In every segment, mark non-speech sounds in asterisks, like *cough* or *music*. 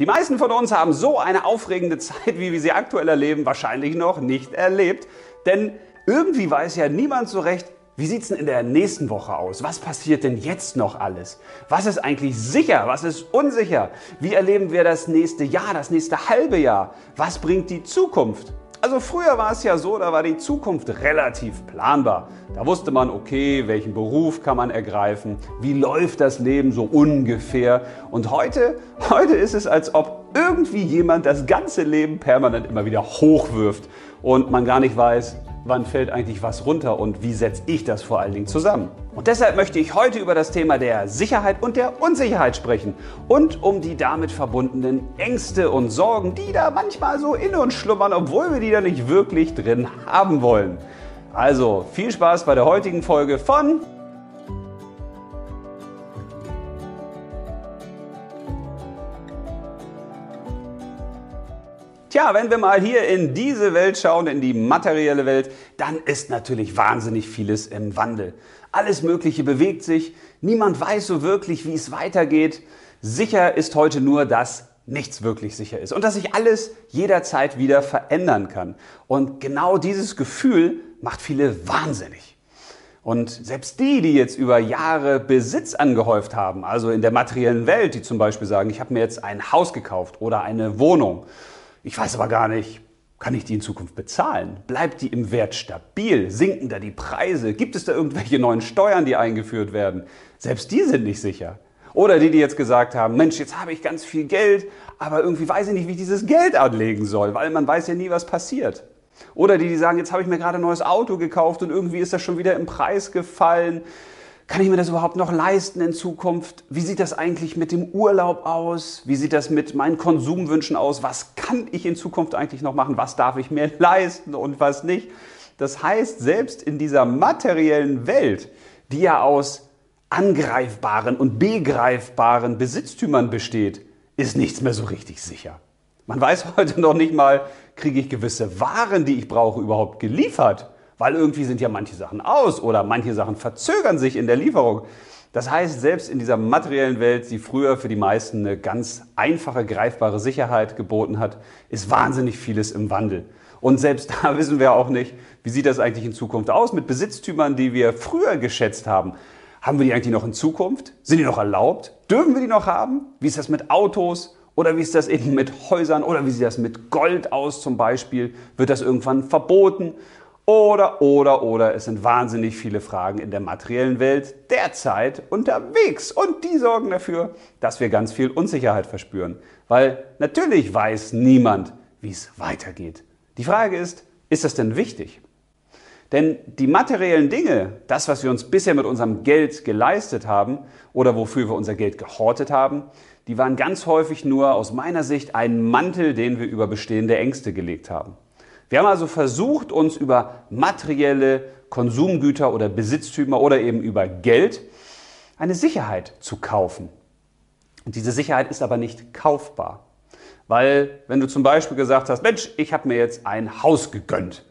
Die meisten von uns haben so eine aufregende Zeit, wie wir sie aktuell erleben, wahrscheinlich noch nicht erlebt. Denn irgendwie weiß ja niemand so recht, wie sieht's denn in der nächsten Woche aus? Was passiert denn jetzt noch alles? Was ist eigentlich sicher? Was ist unsicher? Wie erleben wir das nächste Jahr, das nächste halbe Jahr? Was bringt die Zukunft? Also früher war es ja so, da war die Zukunft relativ planbar. Da wusste man, okay, welchen Beruf kann man ergreifen, wie läuft das Leben so ungefähr. Und heute, heute ist es, als ob irgendwie jemand das ganze Leben permanent immer wieder hochwirft und man gar nicht weiß, wann fällt eigentlich was runter und wie setze ich das vor allen Dingen zusammen. Und deshalb möchte ich heute über das Thema der Sicherheit und der Unsicherheit sprechen und um die damit verbundenen Ängste und Sorgen, die da manchmal so in uns schlummern, obwohl wir die da nicht wirklich drin haben wollen. Also viel Spaß bei der heutigen Folge von Tja, wenn wir mal hier in diese Welt schauen, in die materielle Welt, dann ist natürlich wahnsinnig vieles im Wandel. Alles Mögliche bewegt sich, niemand weiß so wirklich, wie es weitergeht. Sicher ist heute nur, dass nichts wirklich sicher ist und dass sich alles jederzeit wieder verändern kann. Und genau dieses Gefühl macht viele wahnsinnig. Und selbst die, die jetzt über Jahre Besitz angehäuft haben, also in der materiellen Welt, die zum Beispiel sagen, ich habe mir jetzt ein Haus gekauft oder eine Wohnung, ich weiß aber gar nicht, kann ich die in Zukunft bezahlen? Bleibt die im Wert stabil? Sinken da die Preise? Gibt es da irgendwelche neuen Steuern, die eingeführt werden? Selbst die sind nicht sicher. Oder die, die jetzt gesagt haben, Mensch, jetzt habe ich ganz viel Geld, aber irgendwie weiß ich nicht, wie ich dieses Geld anlegen soll, weil man weiß ja nie, was passiert. Oder die, die sagen, jetzt habe ich mir gerade ein neues Auto gekauft und irgendwie ist das schon wieder im Preis gefallen. Kann ich mir das überhaupt noch leisten in Zukunft? Wie sieht das eigentlich mit dem Urlaub aus? Wie sieht das mit meinen Konsumwünschen aus? Was kann ich in Zukunft eigentlich noch machen? Was darf ich mir *laughs* leisten und was nicht? Das heißt, selbst in dieser materiellen Welt, die ja aus angreifbaren und begreifbaren Besitztümern besteht, ist nichts mehr so richtig sicher. Man weiß *laughs* heute noch nicht mal, kriege ich gewisse Waren, die ich brauche, überhaupt geliefert weil irgendwie sind ja manche Sachen aus oder manche Sachen verzögern sich in der Lieferung. Das heißt, selbst in dieser materiellen Welt, die früher für die meisten eine ganz einfache, greifbare Sicherheit geboten hat, ist wahnsinnig vieles im Wandel. Und selbst *laughs* da wissen wir auch nicht, wie sieht das eigentlich in Zukunft aus mit Besitztümern, die wir früher geschätzt haben. Haben wir die eigentlich noch in Zukunft? Sind die noch erlaubt? Dürfen wir die noch haben? Wie ist das mit Autos? Oder wie ist das eben mit Häusern? Oder wie sieht das mit Gold aus zum Beispiel? Wird das irgendwann verboten? Oder, oder, oder, es sind wahnsinnig viele Fragen in der materiellen Welt derzeit unterwegs und die sorgen dafür, dass wir ganz viel Unsicherheit verspüren. Weil natürlich weiß niemand, wie es weitergeht. Die Frage ist, ist das denn wichtig? Denn die materiellen Dinge, das, was wir uns bisher mit unserem Geld geleistet haben oder wofür wir unser Geld gehortet haben, die waren ganz häufig nur aus meiner Sicht ein Mantel, den wir über bestehende Ängste gelegt haben. Wir haben also versucht, uns über materielle Konsumgüter oder Besitztümer oder eben über Geld eine Sicherheit zu kaufen. Und diese Sicherheit ist aber nicht kaufbar. Weil wenn du zum Beispiel gesagt hast, Mensch, ich habe mir jetzt ein Haus gegönnt,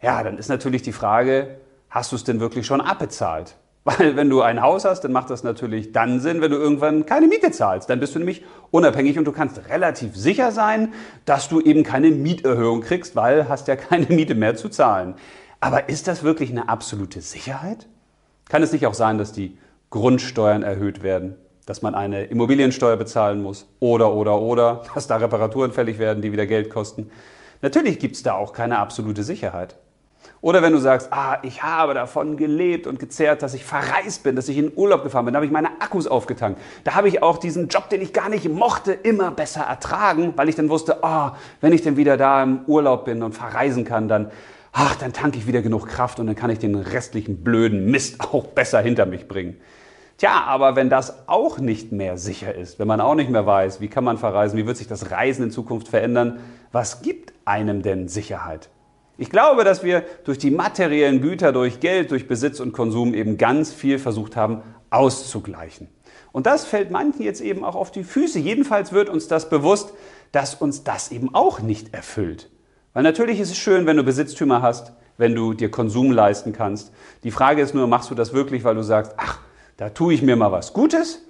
ja, dann ist natürlich die Frage, hast du es denn wirklich schon abbezahlt? Weil wenn du ein Haus hast, dann macht das natürlich dann Sinn, wenn du irgendwann keine Miete zahlst. Dann bist du nämlich unabhängig und du kannst relativ sicher sein, dass du eben keine Mieterhöhung kriegst, weil hast ja keine *laughs* Miete mehr zu zahlen. Aber ist das wirklich eine absolute Sicherheit? Kann es nicht auch sein, dass die Grundsteuern erhöht werden, dass man eine Immobiliensteuer bezahlen muss oder oder oder, dass da Reparaturen fällig werden, die wieder Geld kosten? Natürlich gibt es da auch keine absolute Sicherheit. Oder wenn du sagst, ah, ich habe davon gelebt und gezehrt, dass ich verreist bin, dass ich in Urlaub gefahren bin, da habe ich meine Akkus aufgetankt. Da habe ich auch diesen Job, den ich gar nicht mochte, immer besser ertragen, weil ich dann wusste, ah, wenn ich dann wieder da im Urlaub bin und verreisen kann, dann, ach, dann tanke ich wieder genug Kraft und dann kann ich den restlichen blöden Mist *laughs* auch besser hinter mich bringen. Tja, aber wenn das auch nicht mehr sicher ist, wenn man auch nicht mehr weiß, wie kann man verreisen, wie wird sich das Reisen in Zukunft verändern, was gibt einem denn Sicherheit? Ich glaube, dass wir durch die materiellen Güter, durch Geld, durch Besitz und Konsum eben ganz viel versucht haben auszugleichen. Und das fällt manchen jetzt eben auch auf die Füße. Jedenfalls wird uns das bewusst, dass uns das eben auch nicht erfüllt. Weil natürlich ist es schön, wenn du Besitztümer hast, wenn du dir Konsum leisten kannst. Die Frage ist nur, machst du das wirklich, weil du sagst, ach, da tue ich mir mal was Gutes?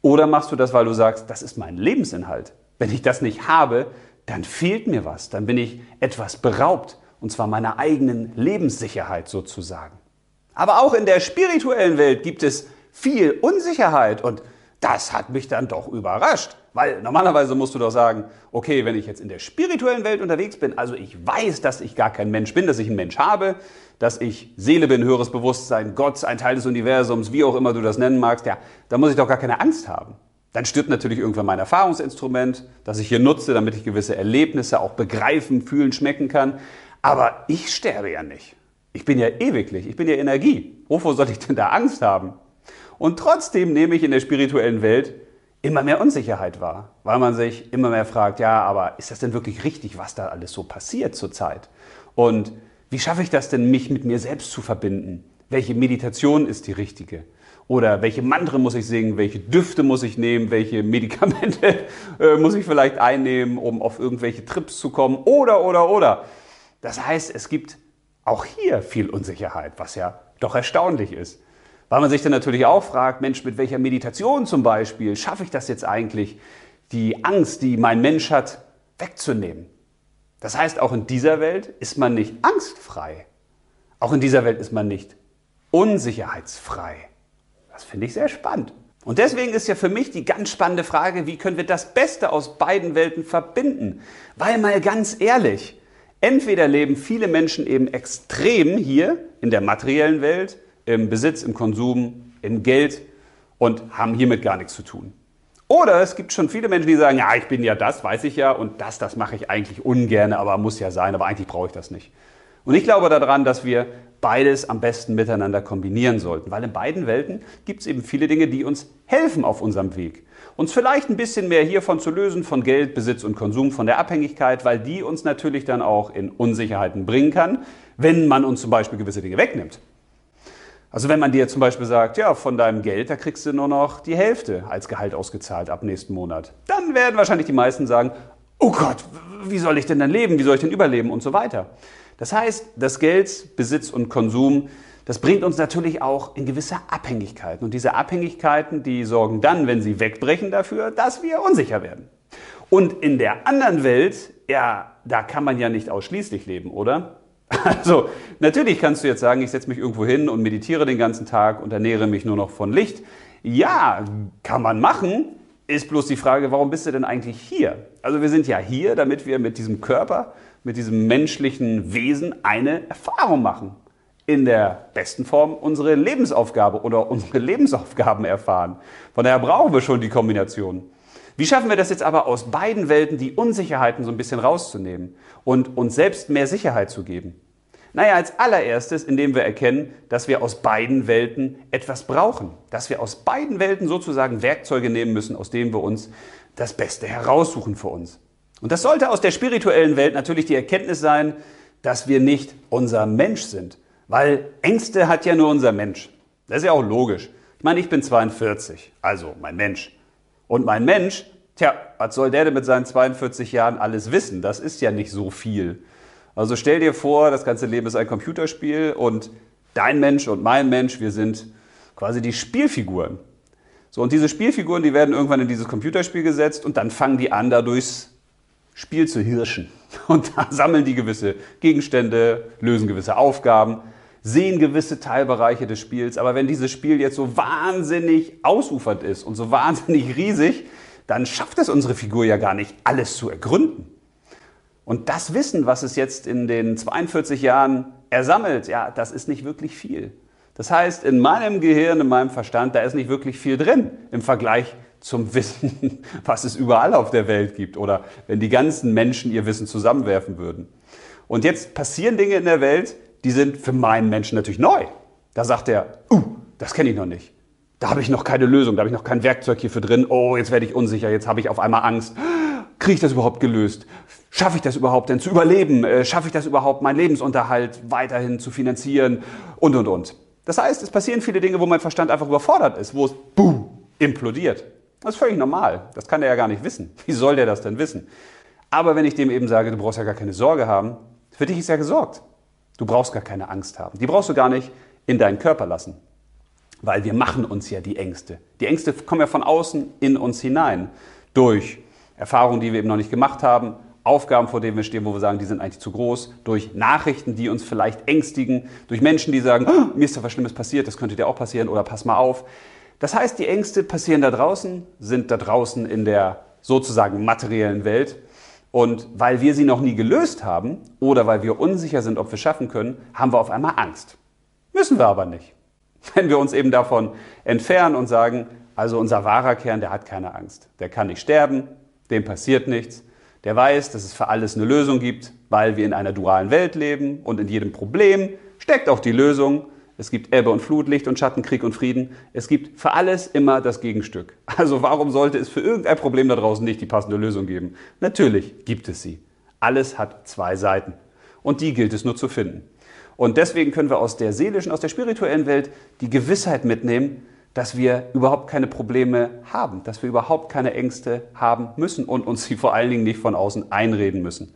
Oder machst du das, weil du sagst, das ist mein Lebensinhalt? Wenn ich das nicht habe, dann fehlt mir was, dann bin ich etwas beraubt, und zwar meiner eigenen Lebenssicherheit sozusagen. Aber auch in der spirituellen Welt gibt es viel Unsicherheit und das hat mich dann doch überrascht. Weil normalerweise musst du doch sagen, okay, wenn ich jetzt in der spirituellen Welt unterwegs bin, also ich weiß, dass ich gar kein Mensch bin, dass ich ein Mensch habe, dass ich Seele bin, höheres Bewusstsein, Gott, ein Teil des Universums, wie auch immer du das nennen magst, ja, da muss ich doch gar keine Angst haben. Dann stirbt natürlich irgendwann mein Erfahrungsinstrument, das ich hier nutze, damit ich gewisse Erlebnisse auch begreifen, fühlen, schmecken kann. Aber ich sterbe ja nicht. Ich bin ja ewiglich, ich bin ja Energie. Wovor soll ich denn da Angst haben? Und trotzdem nehme ich in der spirituellen Welt immer mehr Unsicherheit wahr, weil man sich immer mehr fragt, ja, aber ist das denn wirklich richtig, was da alles so passiert zurzeit? Und wie schaffe ich das denn, mich mit mir selbst zu verbinden? Welche Meditation ist die richtige? Oder welche Mantra muss ich singen? Welche Düfte muss ich nehmen? Welche Medikamente *laughs* äh, muss ich vielleicht einnehmen, um auf irgendwelche Trips zu kommen? Oder, oder, oder. Das heißt, es gibt auch hier viel Unsicherheit, was ja doch erstaunlich ist. Weil man sich dann natürlich auch fragt, Mensch, mit welcher Meditation zum Beispiel schaffe ich das jetzt eigentlich, die Angst, die mein Mensch hat, wegzunehmen? Das heißt, auch in dieser Welt ist man nicht angstfrei. Auch in dieser Welt ist man nicht unsicherheitsfrei. Das finde ich sehr spannend. Und deswegen ist ja für mich die ganz spannende Frage, wie können wir das Beste aus beiden Welten verbinden? Weil mal ganz ehrlich, entweder leben viele Menschen eben extrem hier in der materiellen Welt, im Besitz, im Konsum, im Geld und haben hiermit gar nichts zu tun. Oder es gibt schon viele Menschen, die sagen, ja, ich bin ja das, weiß ich ja, und das, das mache ich eigentlich ungern, aber muss ja sein, aber eigentlich brauche ich das nicht. Und ich glaube daran, dass wir beides am besten miteinander kombinieren sollten, weil in beiden Welten gibt es eben viele Dinge, die uns helfen auf unserem Weg. Uns vielleicht ein bisschen mehr hiervon zu lösen, von Geld, Besitz und Konsum, von der Abhängigkeit, weil die uns natürlich dann auch in Unsicherheiten bringen kann, wenn man uns zum Beispiel gewisse Dinge wegnimmt. Also wenn man dir zum Beispiel sagt, ja, von deinem Geld, da kriegst du nur noch die Hälfte als Gehalt ausgezahlt ab nächsten Monat, dann werden wahrscheinlich die meisten sagen, oh Gott, wie soll ich denn dann leben, wie soll ich denn überleben und so weiter. Das heißt, das Geld, Besitz und Konsum, das bringt uns natürlich auch in gewisse Abhängigkeiten. Und diese Abhängigkeiten, die sorgen dann, wenn sie wegbrechen, dafür, dass wir unsicher werden. Und in der anderen Welt, ja, da kann man ja nicht ausschließlich leben, oder? *laughs* Also, natürlich kannst du jetzt sagen, ich setze mich irgendwo hin und meditiere den ganzen Tag und ernähre mich nur noch von Licht. Ja, kann man machen. Ist bloß die Frage, warum bist du denn eigentlich hier? Also wir sind ja hier, damit wir mit diesem Körper, mit diesem menschlichen Wesen eine Erfahrung machen. In der besten Form unsere Lebensaufgabe oder unsere Lebensaufgaben erfahren. Von daher brauchen wir schon die Kombination. Wie schaffen wir das jetzt aber aus beiden Welten, die Unsicherheiten so ein bisschen rauszunehmen und uns selbst mehr Sicherheit zu geben? Naja, als allererstes, indem wir erkennen, dass wir aus beiden Welten etwas brauchen. Dass wir aus beiden Welten sozusagen Werkzeuge nehmen müssen, aus denen wir uns das Beste heraussuchen für uns. Und das sollte aus der spirituellen Welt natürlich die Erkenntnis sein, dass wir nicht unser Mensch sind. Weil Ängste hat ja nur unser Mensch. Das ist ja auch logisch. Ich meine, ich bin 42, also mein Mensch. Und mein Mensch, tja, was soll der denn mit seinen 42 Jahren alles wissen? Das ist ja nicht so viel. Also stell dir vor, das ganze Leben ist ein Computerspiel und dein Mensch und mein Mensch, wir sind quasi die Spielfiguren. So, und diese Spielfiguren, die werden irgendwann in dieses Computerspiel gesetzt und dann fangen die an, da durchs Spiel zu hirschen. *laughs* Und da sammeln die gewisse Gegenstände, lösen gewisse Aufgaben, sehen gewisse Teilbereiche des Spiels. Aber wenn dieses Spiel jetzt so wahnsinnig ausufernd ist und so *laughs* wahnsinnig riesig, dann schafft es unsere Figur ja gar nicht, alles zu ergründen. Und das Wissen, was es jetzt in den 42 Jahren ersammelt, ja, das ist nicht wirklich viel. Das heißt, in meinem Gehirn, in meinem Verstand, da ist nicht wirklich viel drin im Vergleich zum *laughs* Wissen, was es überall auf der Welt gibt oder wenn die ganzen Menschen ihr Wissen zusammenwerfen würden. Und jetzt passieren Dinge in der Welt, die sind für meinen Menschen natürlich neu. Da sagt er, uh, das kenne ich noch nicht. Da habe ich noch keine Lösung, da habe ich noch kein Werkzeug hierfür drin. Oh, jetzt werde ich unsicher, jetzt habe ich auf einmal Angst. Kriege ich das überhaupt gelöst? Schaffe ich das überhaupt denn zu überleben? Äh, schaffe ich das überhaupt, meinen Lebensunterhalt weiterhin zu finanzieren? Und, und, und. Das heißt, es passieren viele Dinge, wo mein Verstand einfach überfordert ist, wo es buh, implodiert. Das ist völlig normal. Das kann er ja gar nicht wissen. Wie soll der das denn wissen? Aber wenn ich dem eben sage, du brauchst ja gar keine Sorge haben, für dich ist ja gesorgt. Du brauchst gar keine Angst haben. Die brauchst du gar nicht in deinen Körper lassen. Weil wir machen uns ja die Ängste. Die Ängste kommen ja von außen in uns hinein. Durch Erfahrungen, die wir eben noch nicht gemacht haben, Aufgaben, vor denen wir stehen, wo wir sagen, die sind eigentlich zu groß, durch Nachrichten, die uns vielleicht ängstigen, durch Menschen, die sagen, oh, mir ist da was Schlimmes passiert, das könnte dir auch passieren oder pass mal auf. Das heißt, die Ängste passieren da draußen, sind da draußen in der sozusagen materiellen Welt. Und weil wir sie noch nie gelöst haben oder weil wir unsicher sind, ob wir schaffen können, haben wir auf einmal Angst. Müssen wir aber nicht. *laughs* Wenn wir uns eben davon entfernen und sagen, also unser wahrer Kern, der hat keine Angst. Der kann nicht sterben, dem passiert nichts. Der weiß, dass es für alles eine Lösung gibt, weil wir in einer dualen Welt leben und in jedem Problem steckt auch die Lösung. Es gibt Ebbe und Flut, Licht und Schatten, Krieg und Frieden. Es gibt für alles immer das Gegenstück. Also warum sollte es für irgendein Problem da draußen nicht die passende Lösung geben? Natürlich gibt es sie. Alles hat zwei Seiten. Und die gilt es nur zu finden. Und deswegen können wir aus der seelischen, aus der spirituellen Welt die Gewissheit mitnehmen, dass wir überhaupt keine Probleme haben, dass wir überhaupt keine Ängste haben müssen und uns sie vor allen Dingen nicht von außen einreden müssen.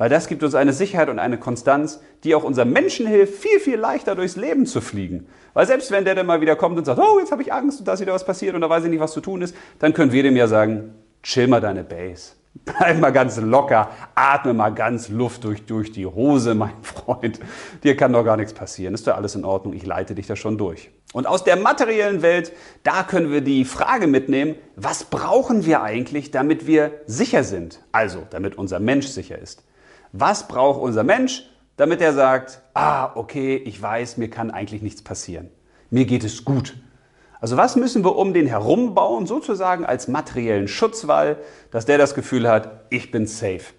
Weil das gibt uns eine Sicherheit und eine Konstanz, die auch unserem Menschen hilft, viel, viel leichter durchs Leben zu fliegen. Weil selbst wenn der dann mal wieder kommt und sagt, oh, jetzt habe ich Angst und da ist wieder was passiert und da weiß ich nicht, was zu tun ist, dann können wir dem ja sagen, chill mal deine Base. *laughs* Bleib mal ganz locker, atme mal ganz Luft durch, durch die Hose, mein *laughs* Freund. Dir kann doch gar nichts passieren. Ist doch alles in Ordnung, ich leite dich da schon durch. Und aus der materiellen Welt, da können wir die Frage mitnehmen, was brauchen wir eigentlich, damit wir sicher sind? Also, damit unser Mensch sicher ist. Was braucht unser Mensch, damit er sagt, ah, okay, ich weiß, mir kann eigentlich nichts passieren. Mir geht es gut. Also was müssen wir um den herum bauen, sozusagen als materiellen Schutzwall, dass der das Gefühl hat, ich bin safe.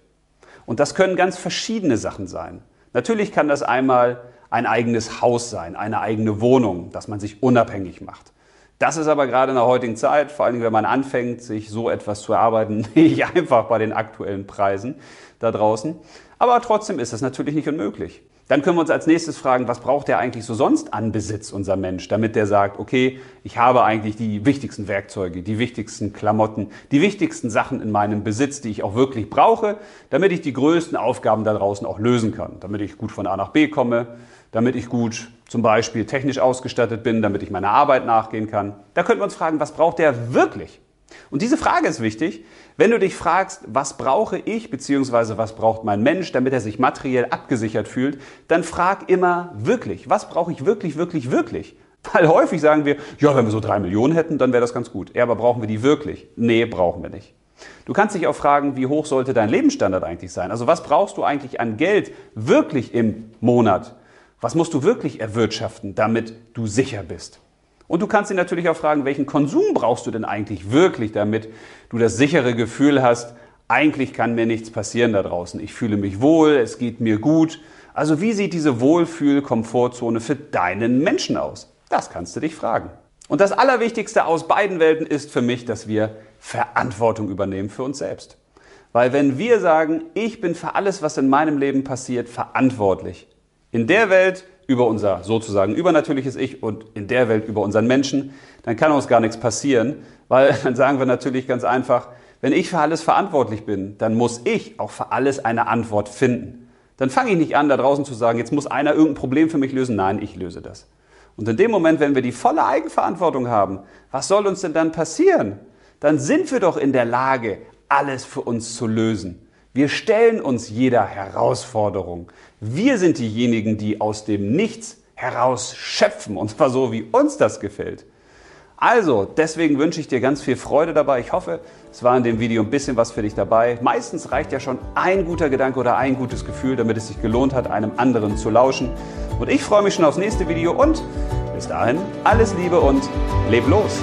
Und das können ganz verschiedene Sachen sein. Natürlich kann das einmal ein eigenes Haus sein, eine eigene Wohnung, dass man sich unabhängig macht. Das ist aber gerade in der heutigen Zeit, vor allem wenn man anfängt, sich so etwas zu erarbeiten, *laughs* nicht einfach bei den aktuellen Preisen da draußen. Aber trotzdem ist das natürlich nicht unmöglich. Dann können wir uns als nächstes fragen, was braucht der eigentlich so sonst an Besitz, unser Mensch, damit der sagt, okay, ich habe eigentlich die wichtigsten Werkzeuge, die wichtigsten Klamotten, die wichtigsten Sachen in meinem Besitz, die ich auch wirklich brauche, damit ich die größten Aufgaben da draußen auch lösen kann, damit ich gut von A nach B komme, damit ich gut zum Beispiel technisch ausgestattet bin, damit ich meiner Arbeit nachgehen kann. Da könnten wir uns fragen, was braucht der wirklich? Und diese Frage ist wichtig, wenn du dich fragst, was brauche ich bzw. was braucht mein Mensch, damit er sich materiell abgesichert fühlt, dann frag immer wirklich, was brauche ich wirklich, wirklich, wirklich? Weil häufig sagen wir, ja, wenn wir so drei Millionen hätten, dann wäre das ganz gut. Ja, aber brauchen wir die wirklich? Nee, brauchen wir nicht. Du kannst dich auch fragen, wie hoch sollte dein Lebensstandard eigentlich sein? Also was brauchst du eigentlich an Geld wirklich im Monat? Was musst du wirklich erwirtschaften, damit du sicher bist? Und du kannst dich natürlich auch fragen, welchen Konsum brauchst du denn eigentlich wirklich, damit du das sichere Gefühl hast, eigentlich kann mir nichts passieren da draußen. Ich fühle mich wohl, es geht mir gut. Also wie sieht diese Wohlfühl-Komfortzone für deinen Menschen aus? Das kannst du dich fragen. Und das Allerwichtigste aus beiden Welten ist für mich, dass wir Verantwortung übernehmen für uns selbst. Weil wenn wir sagen, ich bin für alles, was in meinem Leben passiert, verantwortlich. In der Welt über unser sozusagen übernatürliches Ich und in der Welt über unseren Menschen, dann kann uns gar nichts passieren, weil *laughs* dann sagen wir natürlich ganz einfach, wenn ich für alles verantwortlich bin, dann muss ich auch für alles eine Antwort finden. Dann fange ich nicht an, da draußen zu sagen, jetzt muss einer irgendein Problem für mich lösen. Nein, ich löse das. Und in dem Moment, wenn wir die volle Eigenverantwortung haben, was soll uns denn dann passieren? Dann sind wir doch in der Lage, alles für uns zu lösen. Wir stellen uns jeder Herausforderung. Wir sind diejenigen, die aus dem Nichts heraus schöpfen, und zwar so, wie uns das gefällt. Also, deswegen wünsche ich dir ganz viel Freude dabei. Ich hoffe, es war in dem Video ein bisschen was für dich dabei. Meistens reicht ja schon ein guter Gedanke oder ein gutes Gefühl, damit es sich gelohnt hat, einem anderen zu lauschen. Und ich freue mich schon aufs nächste Video und bis dahin alles Liebe und leb los!